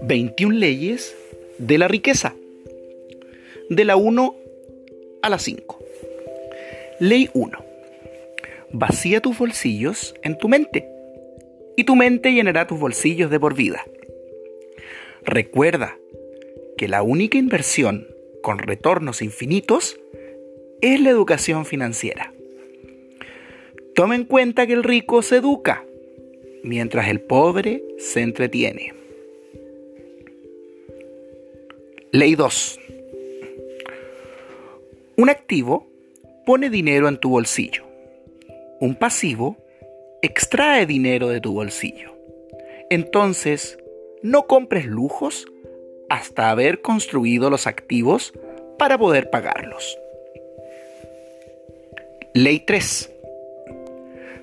21 leyes de la riqueza. De la 1 a la 5. Ley 1. Vacía tus bolsillos en tu mente y tu mente llenará tus bolsillos de por vida. Recuerda que la única inversión con retornos infinitos es la educación financiera. Toma en cuenta que el rico se educa, mientras el pobre se entretiene. Ley 2. Un activo pone dinero en tu bolsillo. Un pasivo extrae dinero de tu bolsillo. Entonces, no compres lujos hasta haber construido los activos para poder pagarlos. Ley 3.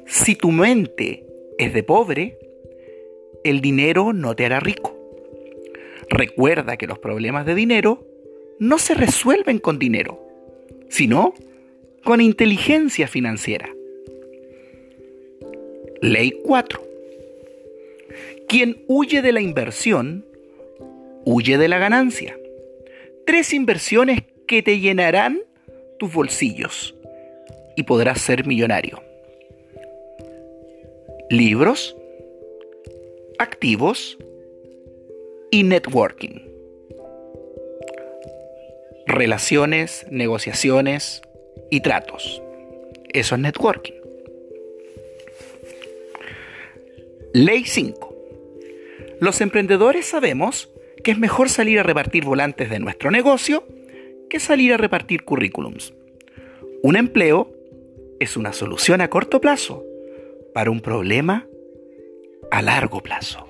Si tu mente es de pobre, el dinero no te hará rico. Recuerda que los problemas de dinero no se resuelven con dinero, sino con inteligencia financiera. Ley 4. Quien huye de la inversión, huye de la ganancia. Tres inversiones que te llenarán tus bolsillos y podrás ser millonario. Libros, activos y networking. Relaciones, negociaciones y tratos. Eso es networking. Ley 5. Los emprendedores sabemos que es mejor salir a repartir volantes de nuestro negocio que salir a repartir currículums. Un empleo es una solución a corto plazo para un problema a largo plazo.